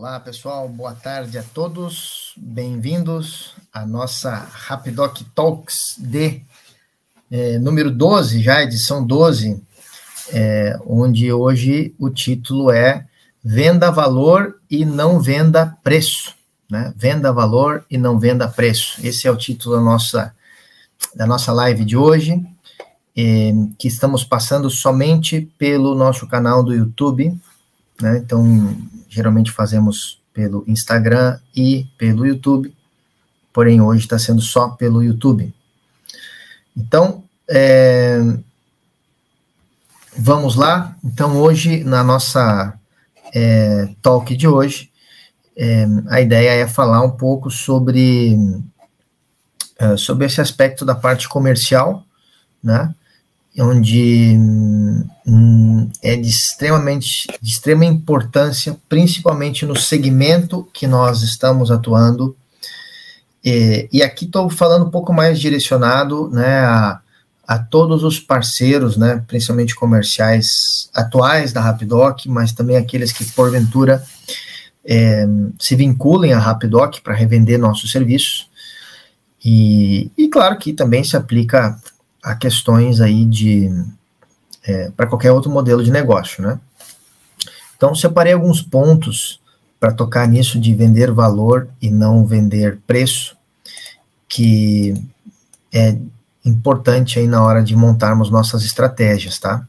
Olá, pessoal, boa tarde a todos. Bem-vindos à nossa Rapidoc Talks de é, número 12, já edição 12, é, onde hoje o título é Venda Valor e não venda preço. Né? Venda valor e não venda preço. Esse é o título da nossa, da nossa live de hoje, é, que estamos passando somente pelo nosso canal do YouTube. Né? Então, geralmente fazemos pelo Instagram e pelo YouTube, porém hoje está sendo só pelo YouTube. Então, é, vamos lá. Então, hoje, na nossa é, talk de hoje, é, a ideia é falar um pouco sobre, é, sobre esse aspecto da parte comercial, né? Onde hum, é de extremamente de extrema importância, principalmente no segmento que nós estamos atuando. E, e aqui estou falando um pouco mais direcionado né, a, a todos os parceiros, né, principalmente comerciais atuais da Rapidoc, mas também aqueles que porventura é, se vinculem à Rapidoc para revender nossos serviços. E, e claro que também se aplica a questões aí de é, para qualquer outro modelo de negócio, né? Então separei alguns pontos para tocar nisso de vender valor e não vender preço, que é importante aí na hora de montarmos nossas estratégias, tá?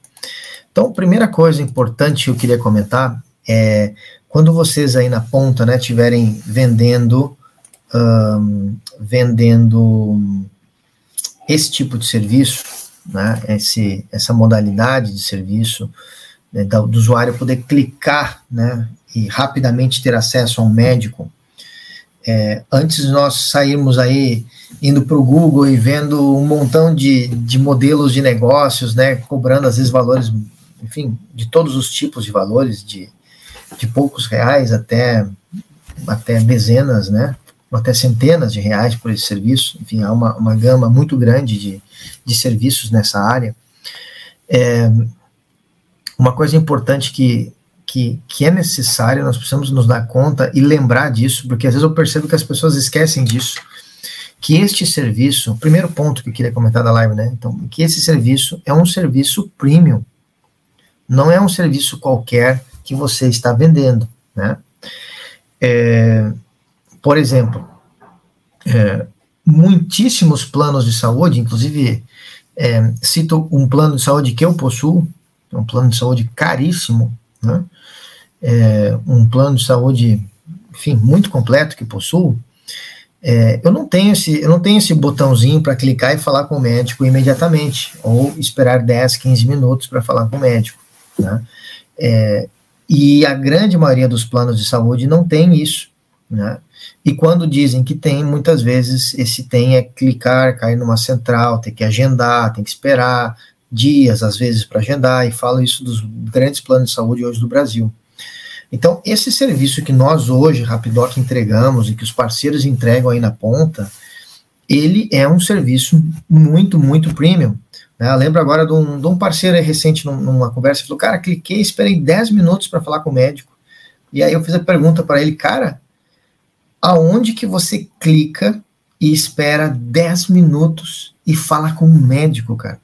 Então, primeira coisa importante que eu queria comentar é quando vocês aí na ponta, né, tiverem vendendo, um, vendendo esse tipo de serviço, né, esse, essa modalidade de serviço, né, do usuário poder clicar né, e rapidamente ter acesso a um médico, é, antes nós sairmos aí indo para o Google e vendo um montão de, de modelos de negócios, né, cobrando às vezes valores, enfim, de todos os tipos de valores, de, de poucos reais até, até dezenas, né, até centenas de reais por esse serviço, enfim, há uma, uma gama muito grande de, de serviços nessa área. É, uma coisa importante que, que, que é necessária, nós precisamos nos dar conta e lembrar disso, porque às vezes eu percebo que as pessoas esquecem disso, que este serviço, primeiro ponto que eu queria comentar da live, né, então, que esse serviço é um serviço premium, não é um serviço qualquer que você está vendendo, né, é, por exemplo, é, muitíssimos planos de saúde, inclusive é, cito um plano de saúde que eu possuo, um plano de saúde caríssimo, né? É, um plano de saúde, enfim, muito completo que possuo. É, eu não tenho esse, eu não tenho esse botãozinho para clicar e falar com o médico imediatamente, ou esperar 10, 15 minutos para falar com o médico. Né? É, e a grande maioria dos planos de saúde não tem isso. Né? E quando dizem que tem, muitas vezes esse tem é clicar, cair numa central, tem que agendar, tem que esperar dias, às vezes, para agendar, e falo isso dos grandes planos de saúde hoje do Brasil. Então, esse serviço que nós hoje, Rapidoc, entregamos e que os parceiros entregam aí na ponta, ele é um serviço muito, muito premium. Né? Eu lembro agora de um, de um parceiro recente numa conversa, falou, cara, cliquei, esperei 10 minutos para falar com o médico. E aí eu fiz a pergunta para ele, cara, aonde que você clica e espera 10 minutos e fala com um médico, cara.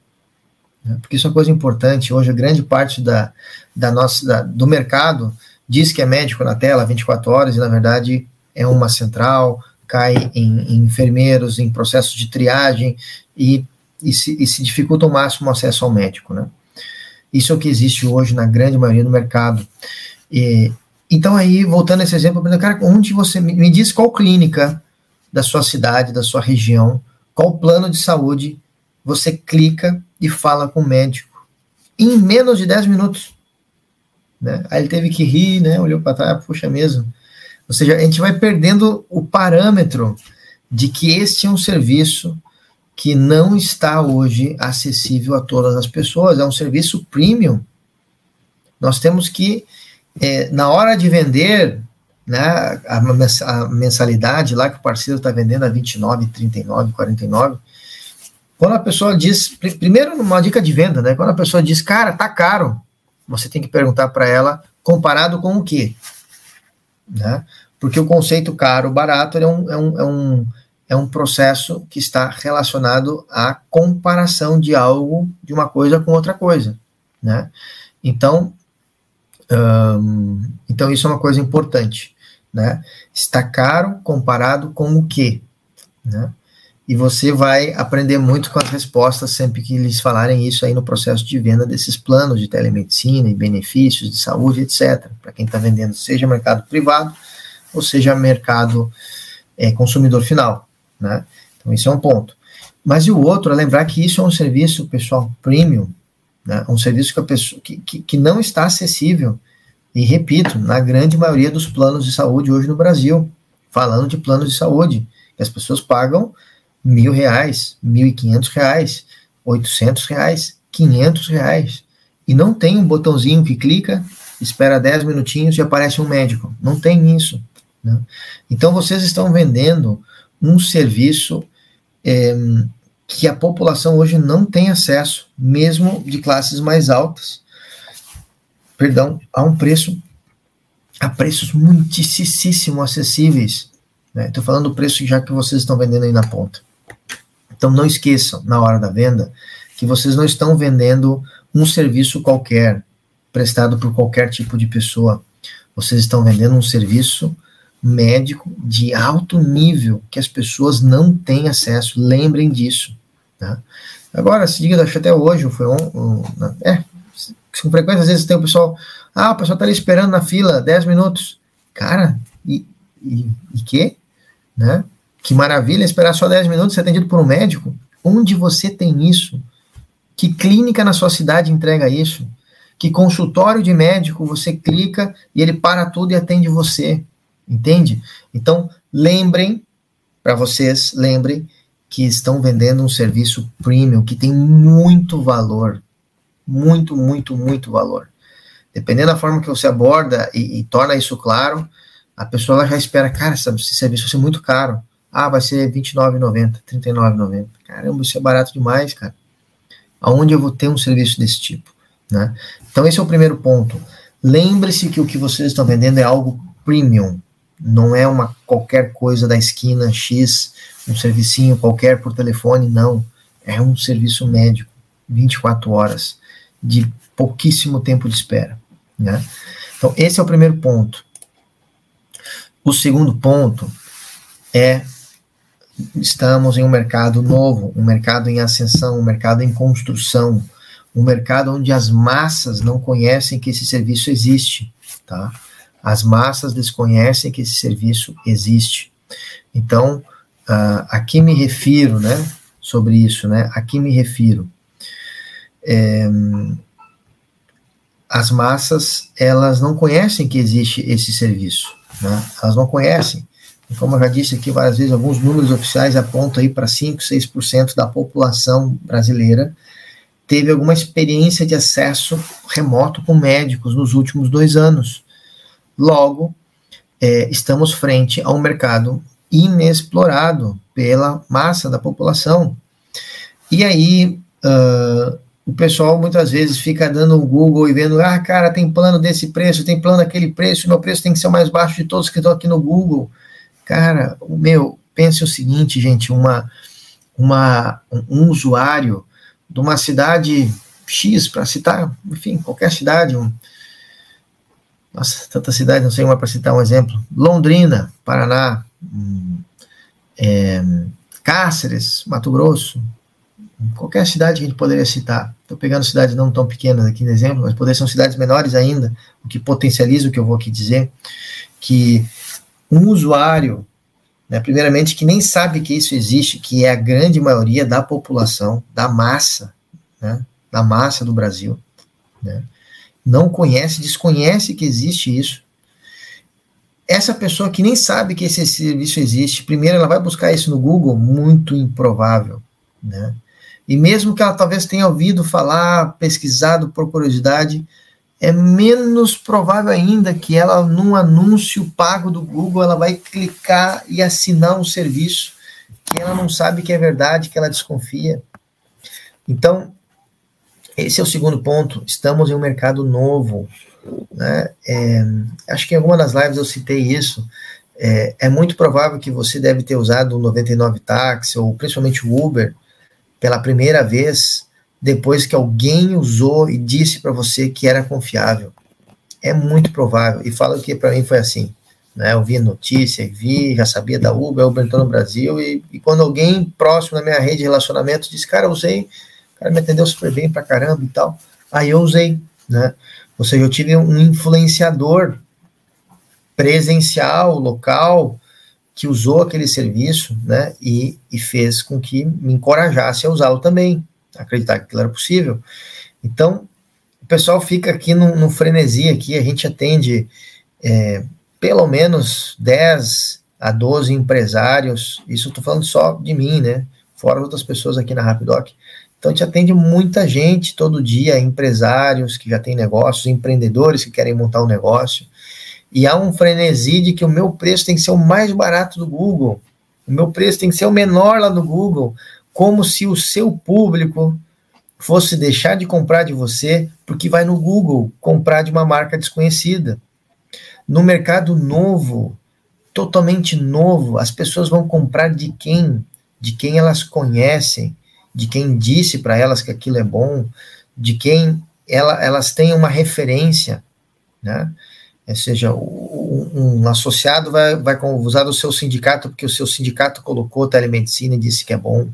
Né? Porque isso é uma coisa importante. Hoje, grande parte da, da nossa, da, do mercado diz que é médico na tela 24 horas e, na verdade, é uma central, cai em, em enfermeiros, em processos de triagem e, e, se, e se dificulta ao máximo o acesso ao médico, né? Isso é o que existe hoje na grande maioria do mercado. E, então, aí, voltando a esse exemplo, cara, onde você me diz qual clínica da sua cidade, da sua região, qual plano de saúde você clica e fala com o médico em menos de 10 minutos. Né? Aí ele teve que rir, né? Olhou para trás, puxa mesmo. Ou seja, a gente vai perdendo o parâmetro de que este é um serviço que não está hoje acessível a todas as pessoas, é um serviço premium. Nós temos que é, na hora de vender, né, a, mensalidade lá que o parceiro está vendendo a 29, 39, 49, quando a pessoa diz, primeiro uma dica de venda, né, quando a pessoa diz, cara, tá caro, você tem que perguntar para ela, comparado com o quê? né? Porque o conceito caro, barato é um, é um, é um, é um processo que está relacionado à comparação de algo, de uma coisa com outra coisa, né? Então, então isso é uma coisa importante, né? Está caro comparado com o quê, né? E você vai aprender muito com as respostas sempre que eles falarem isso aí no processo de venda desses planos de telemedicina e benefícios de saúde, etc. Para quem está vendendo, seja mercado privado ou seja mercado é, consumidor final, né? Então, isso é um ponto. Mas e o outro é lembrar que isso é um serviço, pessoal, premium, né? um serviço que, a pessoa, que, que, que não está acessível, e repito, na grande maioria dos planos de saúde hoje no Brasil, falando de planos de saúde, que as pessoas pagam mil reais, mil e quinhentos reais, oitocentos reais, quinhentos reais, e não tem um botãozinho que clica, espera dez minutinhos e aparece um médico. Não tem isso. Né? Então vocês estão vendendo um serviço é, que a população hoje não tem acesso, mesmo de classes mais altas, perdão, a um preço, a preços muitíssimo acessíveis. Estou né? falando do preço já que vocês estão vendendo aí na ponta. Então não esqueçam, na hora da venda, que vocês não estão vendendo um serviço qualquer, prestado por qualquer tipo de pessoa. Vocês estão vendendo um serviço médico de alto nível que as pessoas não têm acesso. Lembrem disso. Tá? Agora, se diga, acho que até hoje, foi um, um, é, com frequência, às vezes tem o pessoal, ah, o pessoal está ali esperando na fila 10 minutos. Cara, e, e, e quê? Né? Que maravilha esperar só 10 minutos ser atendido por um médico. Onde você tem isso? Que clínica na sua cidade entrega isso? Que consultório de médico você clica e ele para tudo e atende você? Entende? Então, lembrem, para vocês, lembrem que estão vendendo um serviço premium que tem muito valor. Muito, muito, muito valor. Dependendo da forma que você aborda e, e torna isso claro, a pessoa já espera, cara, esse serviço vai ser muito caro. Ah, vai ser R$29,90, R$39,90. Caramba, isso é barato demais, cara. Aonde eu vou ter um serviço desse tipo? Né? Então, esse é o primeiro ponto. Lembre-se que o que vocês estão vendendo é algo premium não é uma qualquer coisa da esquina X, um servicinho qualquer por telefone, não. É um serviço médico, 24 horas, de pouquíssimo tempo de espera. Né? Então, esse é o primeiro ponto. O segundo ponto é estamos em um mercado novo, um mercado em ascensão, um mercado em construção, um mercado onde as massas não conhecem que esse serviço existe, tá? As massas desconhecem que esse serviço existe. Então, uh, a que me refiro, né, sobre isso, né, a que me refiro? É, as massas, elas não conhecem que existe esse serviço, né, elas não conhecem. E como eu já disse aqui várias vezes, alguns números oficiais apontam aí para 5, 6% da população brasileira teve alguma experiência de acesso remoto com médicos nos últimos dois anos. Logo, é, estamos frente a um mercado inexplorado pela massa da população. E aí, uh, o pessoal muitas vezes fica dando o Google e vendo, ah, cara, tem plano desse preço, tem plano daquele preço, meu preço tem que ser o mais baixo de todos que estão aqui no Google. Cara, o meu, pense o seguinte, gente, uma, uma, um usuário de uma cidade X, para citar, enfim, qualquer cidade, um, nossa, tanta cidade, não sei uma para citar um exemplo. Londrina, Paraná, hum, é, Cáceres, Mato Grosso, qualquer cidade que a gente poderia citar. Estou pegando cidades não tão pequenas aqui no exemplo, mas poderiam ser cidades menores ainda, o que potencializa o que eu vou aqui dizer, que um usuário, né, primeiramente, que nem sabe que isso existe, que é a grande maioria da população, da massa, né, da massa do Brasil, né, não conhece, desconhece que existe isso. Essa pessoa que nem sabe que esse serviço existe, primeiro ela vai buscar isso no Google, muito improvável, né? E mesmo que ela talvez tenha ouvido falar, pesquisado por curiosidade, é menos provável ainda que ela, num anúncio pago do Google, ela vai clicar e assinar um serviço que ela não sabe que é verdade, que ela desconfia. Então, esse é o segundo ponto. Estamos em um mercado novo. Né? É, acho que em alguma das lives eu citei isso. É, é, muito provável que você deve ter usado o 99 táxi ou principalmente o Uber pela primeira vez depois que alguém usou e disse para você que era confiável. É muito provável. E falo que para mim foi assim. Né? Eu vi notícia, vi, já sabia da Uber, Uber entrou no Brasil, e, e quando alguém próximo da minha rede de relacionamento disse, cara, usei, o cara me atendeu super bem pra caramba e tal, aí eu usei, né? Ou seja, eu tive um influenciador presencial, local, que usou aquele serviço, né, e, e fez com que me encorajasse a usá-lo também, acreditar que aquilo era possível. Então, o pessoal fica aqui no, no frenesi aqui, a gente atende é, pelo menos 10 a 12 empresários, isso estou falando só de mim, né, fora outras pessoas aqui na Rapidoc, então a gente atende muita gente todo dia, empresários que já têm negócios, empreendedores que querem montar um negócio, e há um frenesi de que o meu preço tem que ser o mais barato do Google, o meu preço tem que ser o menor lá do Google, como se o seu público fosse deixar de comprar de você porque vai no Google comprar de uma marca desconhecida. No mercado novo, totalmente novo, as pessoas vão comprar de quem? De quem elas conhecem, de quem disse para elas que aquilo é bom, de quem ela, elas têm uma referência, né? Ou seja, um, associado vai, vai usar do seu sindicato porque o seu sindicato colocou telemedicina e disse que é bom.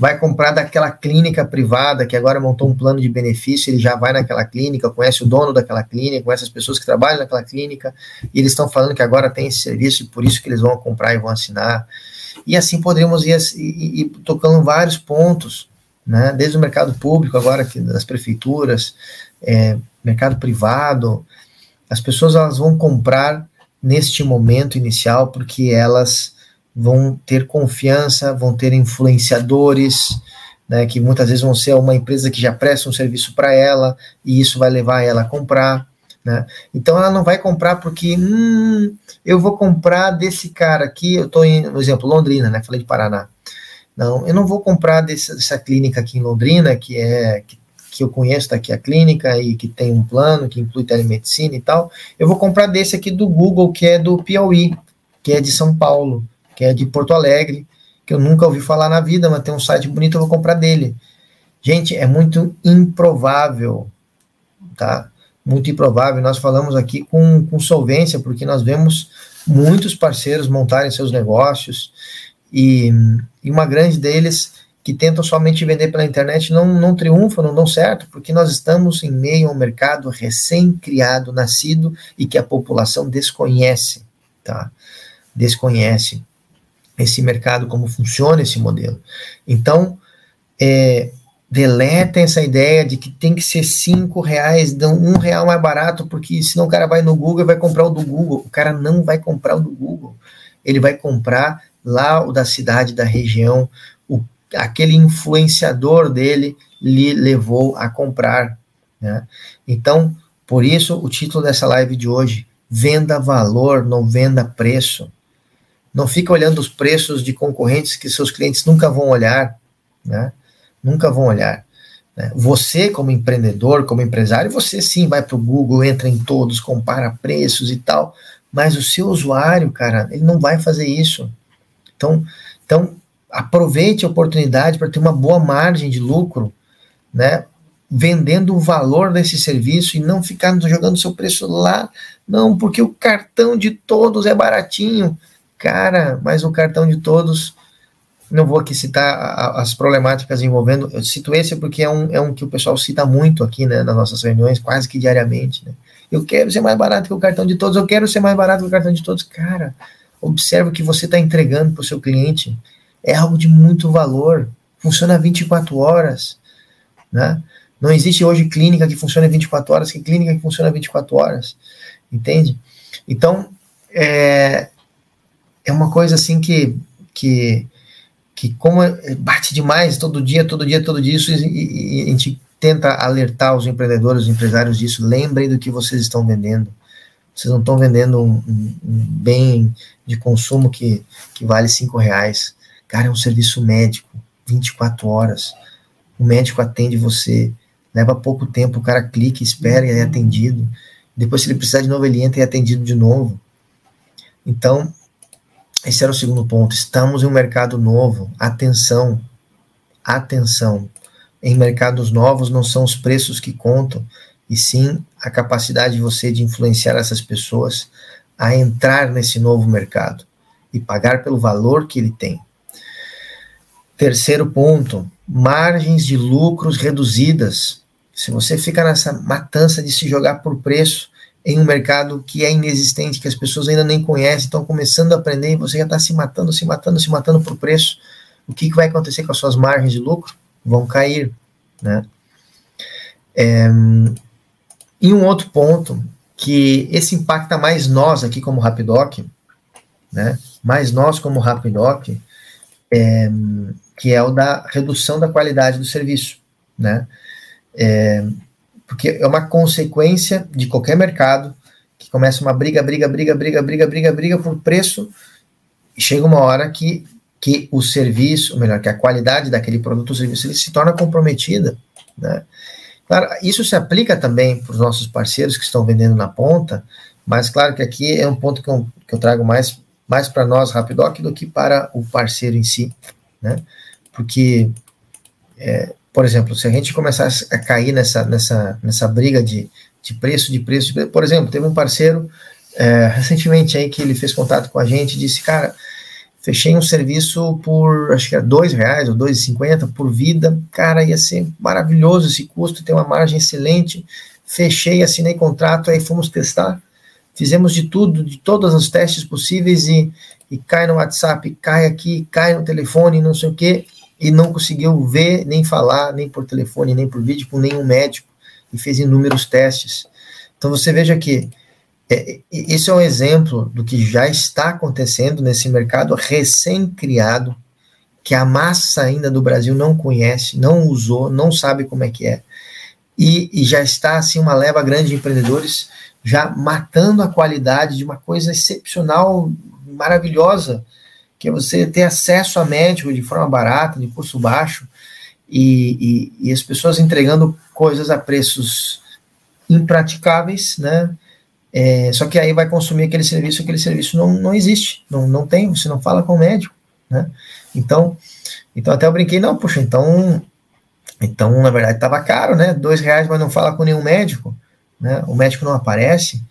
Vai comprar daquela clínica privada que agora montou um plano de benefício, ele já vai naquela clínica, conhece o dono daquela clínica, conhece as pessoas que trabalham naquela clínica, e eles estão falando que agora tem esse serviço e por isso que eles vão comprar e vão assinar. E assim poderíamos ir, ir, ir tocando vários pontos, né? desde o mercado público, agora que das prefeituras, é, mercado privado, as pessoas elas vão comprar neste momento inicial porque elas vão ter confiança, vão ter influenciadores, né, que muitas vezes vão ser uma empresa que já presta um serviço para ela e isso vai levar ela a comprar. Né? Então ela não vai comprar porque hum, eu vou comprar desse cara aqui, eu estou em, por exemplo, Londrina, né? Falei de Paraná. Não, eu não vou comprar desse, dessa clínica aqui em Londrina, que é que que eu conheço daqui a clínica e que tem um plano que inclui telemedicina e tal, eu vou comprar desse aqui do Google, que é do Piauí, que é de São Paulo, que é de Porto Alegre, que eu nunca ouvi falar na vida, mas tem um site bonito, eu vou comprar dele. Gente, é muito improvável, tá? Muito improvável. Nós falamos aqui com, com solvência, porque nós vemos muitos parceiros montarem seus negócios e, e uma grande deles que tentam somente vender pela internet não, não triunfam, não dão certo, porque nós estamos em meio a um mercado recém-criado, nascido e que a população desconhece, tá? Desconhece esse mercado, como funciona esse modelo. Então, é, deletem essa ideia de que tem que ser cinco reais, dão um real mais barato, porque senão o cara vai no Google e vai comprar o do Google. O cara não vai comprar o do Google. Ele vai comprar lá o da cidade, da região, aquele influenciador dele lhe levou a comprar. Né? Então, por isso, o título dessa live de hoje: venda valor, não venda preço. Não fica olhando os preços de concorrentes que seus clientes nunca vão olhar, né? Nunca vão olhar. Né? Você, como empreendedor, como empresário, você sim vai para o Google, entra em todos, compara preços e tal, mas o seu usuário, cara, ele não vai fazer isso. Então, então aproveite a oportunidade para ter uma boa margem de lucro, né? Vendendo o valor desse serviço e não ficar jogando seu preço lá, não, porque o cartão de todos é baratinho. Cara, mas o cartão de todos, não vou aqui citar as problemáticas envolvendo, eu cito esse porque é um, é um que o pessoal cita muito aqui, né, nas nossas reuniões, quase que diariamente, né? Eu quero ser mais barato que o cartão de todos, eu quero ser mais barato que o cartão de todos. Cara, observe o que você está entregando para o seu cliente é algo de muito valor, funciona 24 horas, né? Não existe hoje clínica que funciona 24 horas, que clínica que funciona 24 horas, entende? Então, é, é uma coisa assim que, que, que como é, bate demais todo dia, todo dia, todo dia, isso, e, e a gente tenta alertar os empreendedores, os empresários disso, lembrem do que vocês estão vendendo. Vocês não estão vendendo um, um, um bem de consumo que, que vale cinco reais. Cara, é um serviço médico, 24 horas. O médico atende você leva pouco tempo, o cara clica, espera e é atendido. Depois, se ele precisar de novo, ele entra e é atendido de novo. Então, esse era o segundo ponto. Estamos em um mercado novo. Atenção, atenção. Em mercados novos não são os preços que contam, e sim a capacidade de você de influenciar essas pessoas a entrar nesse novo mercado e pagar pelo valor que ele tem. Terceiro ponto, margens de lucros reduzidas. Se você fica nessa matança de se jogar por preço em um mercado que é inexistente, que as pessoas ainda nem conhecem, estão começando a aprender e você já está se matando, se matando, se matando por preço, o que, que vai acontecer com as suas margens de lucro? Vão cair, né? É, e um outro ponto que esse impacta mais nós aqui como Rapidoc, né? Mais nós como Rapidoc, é, que é o da redução da qualidade do serviço, né? É, porque é uma consequência de qualquer mercado que começa uma briga, briga, briga, briga, briga, briga, briga por preço e chega uma hora que, que o serviço, ou melhor, que a qualidade daquele produto ou serviço ele se torna comprometida, né? Claro, isso se aplica também para os nossos parceiros que estão vendendo na ponta, mas claro que aqui é um ponto que eu, que eu trago mais, mais para nós, Rapidoc, do que para o parceiro em si, né? Porque, é, por exemplo, se a gente começasse a cair nessa, nessa, nessa briga de, de preço, de preço, de por exemplo, teve um parceiro é, recentemente aí que ele fez contato com a gente e disse, cara, Fechei um serviço por, acho que era dois reais ou dois e cinquenta por vida. Cara, ia ser maravilhoso esse custo, tem uma margem excelente. Fechei, assinei contrato, aí fomos testar. Fizemos de tudo, de todos os testes possíveis e, e cai no WhatsApp, cai aqui, cai no telefone, não sei o quê, e não conseguiu ver, nem falar, nem por telefone, nem por vídeo com nenhum médico, e fez inúmeros testes. Então você veja que é, isso é um exemplo do que já está acontecendo nesse mercado recém-criado, que a massa ainda do Brasil não conhece, não usou, não sabe como é que é. E, e já está assim uma leva grande de empreendedores já matando a qualidade de uma coisa excepcional, maravilhosa, que é você ter acesso a médico de forma barata, de custo baixo, e, e, e as pessoas entregando coisas a preços impraticáveis, né? É, só que aí vai consumir aquele serviço, aquele serviço não, não existe, não, não tem, você não fala com o médico, né? Então, então até eu brinquei, não, puxa, então, então na verdade estava caro, né? Dois reais, mas não fala com nenhum médico, né? O médico não aparece,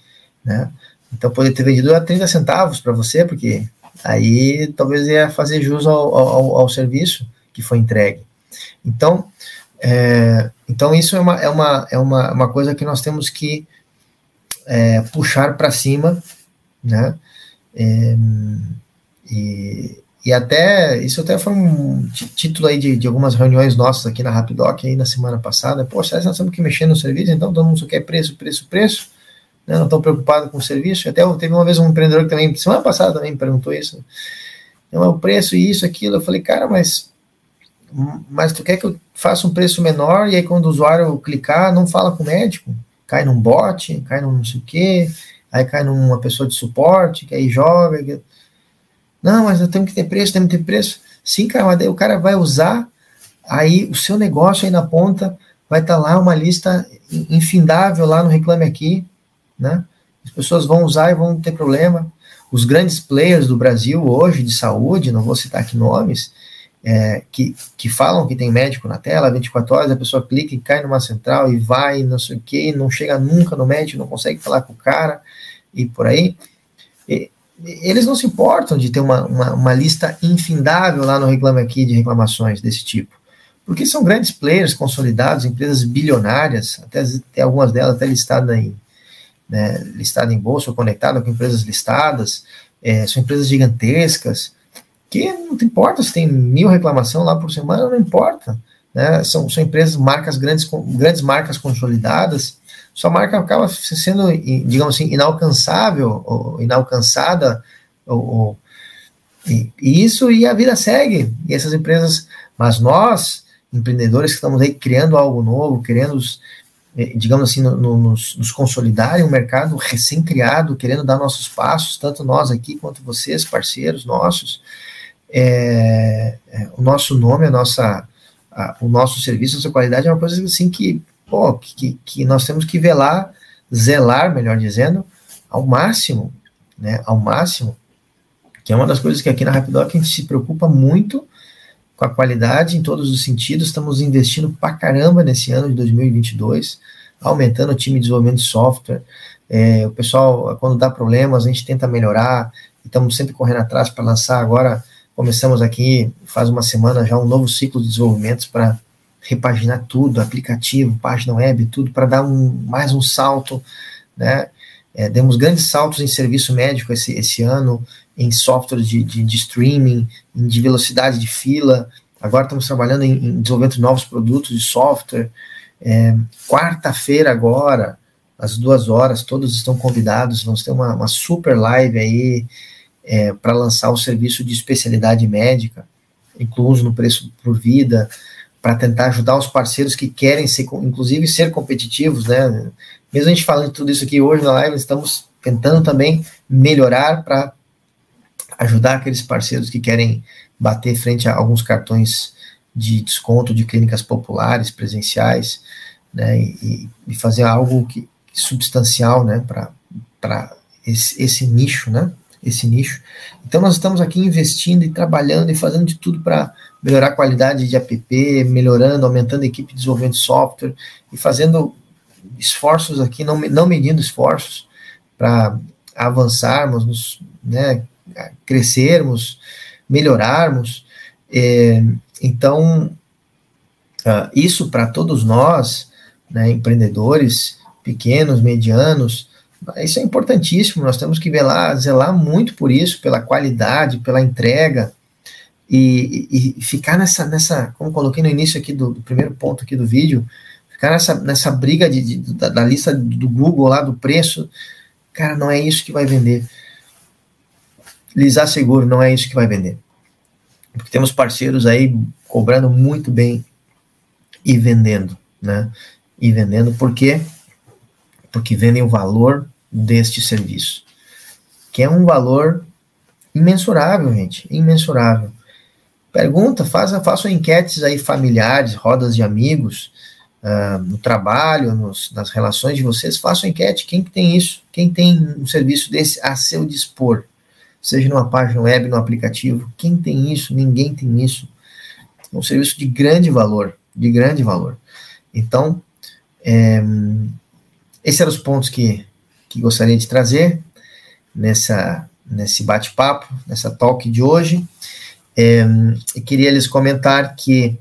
né? Então poderia ter vendido a 30 centavos para você, porque aí talvez ia fazer jus ao, ao, ao serviço que foi entregue. Então, é, então isso é uma, é, uma, é uma, uma coisa que nós temos que é, puxar para cima, né? É, e, e até, isso até foi um título aí de, de algumas reuniões nossas aqui na Rapidoc aí na semana passada. Poxa, nós temos que mexer no serviço, então todo mundo só quer preço, preço, preço, né? não estão preocupados com o serviço. Até teve uma vez um empreendedor que também, semana passada também me perguntou isso. Não é o preço e isso, aquilo. Eu falei, cara, mas mas tu quer que eu faça um preço menor e aí quando o usuário clicar, não fala com o médico? cai num bot, cai num não sei o quê, aí cai numa pessoa de suporte, que aí joga. Que... Não, mas tenho que ter preço, temos que ter preço. Sim, cara, mas daí o cara vai usar, aí o seu negócio aí na ponta vai estar tá lá uma lista infindável lá no Reclame Aqui, né? As pessoas vão usar e vão ter problema. Os grandes players do Brasil hoje de saúde, não vou citar aqui nomes, é, que, que falam que tem médico na tela, 24 horas, a pessoa clica e cai numa central e vai, não sei o que, não chega nunca no médico, não consegue falar com o cara e por aí. E, eles não se importam de ter uma, uma, uma, lista infindável lá no Reclame Aqui de reclamações desse tipo. Porque são grandes players consolidados, empresas bilionárias, até, até algumas delas até listadas em, né, listada em bolsa ou conectadas com empresas listadas, é, são empresas gigantescas, que não importa se tem mil reclamação lá por semana, não importa. Né? São, são empresas, marcas grandes, grandes marcas consolidadas, sua marca acaba sendo, digamos assim, inalcançável, ou inalcançada, ou, ou e, e, isso e a vida segue. E essas empresas, mas nós, empreendedores que estamos aí criando algo novo, querendo, eh, digamos assim, no, no, nos, nos consolidar em um mercado recém-criado, querendo dar nossos passos, tanto nós aqui quanto vocês, parceiros nossos, é, é, o nosso nome, a nossa, a, o nosso serviço, a nossa qualidade é uma coisa assim que pô, que, que nós temos que velar, zelar, melhor dizendo, ao máximo, né, ao máximo, que é uma das coisas que aqui na Rapidoc a gente se preocupa muito com a qualidade em todos os sentidos, estamos investindo pra caramba nesse ano de 2022, aumentando o time de desenvolvimento de software, é, o pessoal, quando dá problemas, a gente tenta melhorar, estamos sempre correndo atrás para lançar agora, começamos aqui, faz uma semana já, um novo ciclo de desenvolvimentos para repaginar tudo, aplicativo, página web, tudo, para dar um, mais um salto, né, é, demos grandes saltos em serviço médico esse, esse ano, em software de, de, de streaming, de velocidade de fila. Agora estamos trabalhando em, em desenvolvimento de novos produtos de software. É, Quarta-feira agora, às duas horas, todos estão convidados. Vamos ter uma, uma super live aí é, para lançar o serviço de especialidade médica, incluso no preço por vida, para tentar ajudar os parceiros que querem ser, inclusive, ser competitivos, né? Mesmo a gente falando de tudo isso aqui hoje na live, estamos tentando também melhorar para ajudar aqueles parceiros que querem bater frente a alguns cartões de desconto de clínicas populares, presenciais, né, e, e fazer algo que, substancial, né, para esse, esse nicho, né, esse nicho. Então nós estamos aqui investindo e trabalhando e fazendo de tudo para melhorar a qualidade de app, melhorando, aumentando a equipe de desenvolvimento de software e fazendo esforços aqui, não, não medindo esforços para avançarmos, nos, né, crescermos, melhorarmos. É, então, uh, isso para todos nós, né, empreendedores pequenos, medianos, isso é importantíssimo. Nós temos que velar, zelar muito por isso, pela qualidade, pela entrega, e, e, ficar nessa, nessa, como coloquei no início aqui do, do, primeiro ponto aqui do vídeo, nessa, nessa briga de, de da, da, lista do Google lá do preço, cara, não é isso que vai vender lhes asseguro, não é isso que vai vender. Porque temos parceiros aí cobrando muito bem e vendendo, né? E vendendo por quê? Porque vendem o valor deste serviço, que é um valor imensurável, gente, imensurável. Pergunta, faça, façam enquetes aí familiares, rodas de amigos, uh, no trabalho, nos, nas relações de vocês, façam enquete, quem tem isso, quem tem um serviço desse a seu dispor, seja numa página web, no aplicativo. Quem tem isso? Ninguém tem isso. É um serviço de grande valor, de grande valor. Então, é, esses eram os pontos que, que gostaria de trazer nessa, nesse bate-papo, nessa talk de hoje. É, e queria lhes comentar que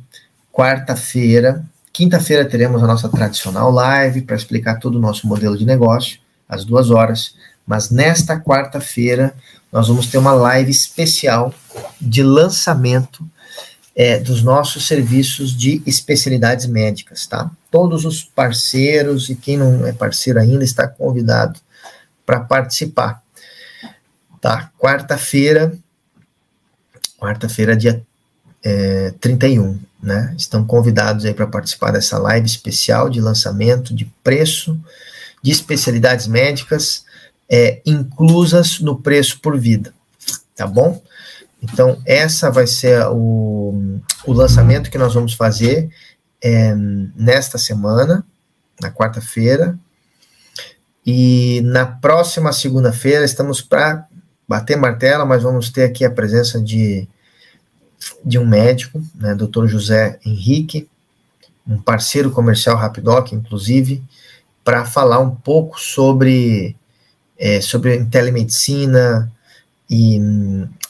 quarta-feira, quinta-feira teremos a nossa tradicional live para explicar todo o nosso modelo de negócio, às duas horas. Mas nesta quarta-feira nós vamos ter uma live especial de lançamento é, dos nossos serviços de especialidades médicas, tá? Todos os parceiros e quem não é parceiro ainda está convidado para participar, tá? Quarta-feira, quarta-feira, dia é, 31, né? Estão convidados aí para participar dessa live especial de lançamento de preço de especialidades médicas é, inclusas no preço por vida, tá bom? Então, essa vai ser o, o lançamento que nós vamos fazer é, nesta semana, na quarta-feira. E na próxima segunda-feira estamos para bater martelo, mas vamos ter aqui a presença de, de um médico, né, Dr. José Henrique, um parceiro comercial Rapidoc, inclusive, para falar um pouco sobre é, sobre telemedicina e,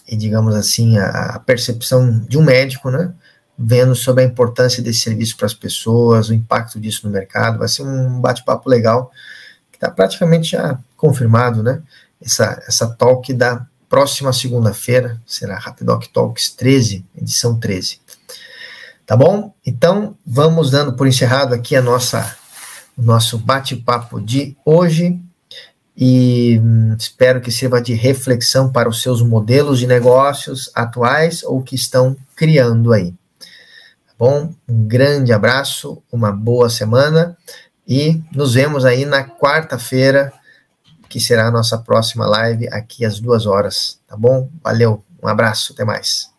e digamos assim, a, a, percepção de um médico, né? Vendo sobre a importância desse serviço para as pessoas, o impacto disso no mercado. Vai ser um bate-papo legal, que está praticamente já confirmado, né? Essa, essa talk da próxima segunda-feira, será Rapidoc Talks 13, edição 13. Tá bom? Então, vamos dando por encerrado aqui a nossa, o nosso bate-papo de hoje e hum, espero que sirva de reflexão para os seus modelos de negócios atuais ou que estão criando aí. Tá bom? Um grande abraço, uma boa semana e nos vemos aí na quarta-feira, que será a nossa próxima live aqui às duas horas, tá bom? Valeu, um abraço, até mais.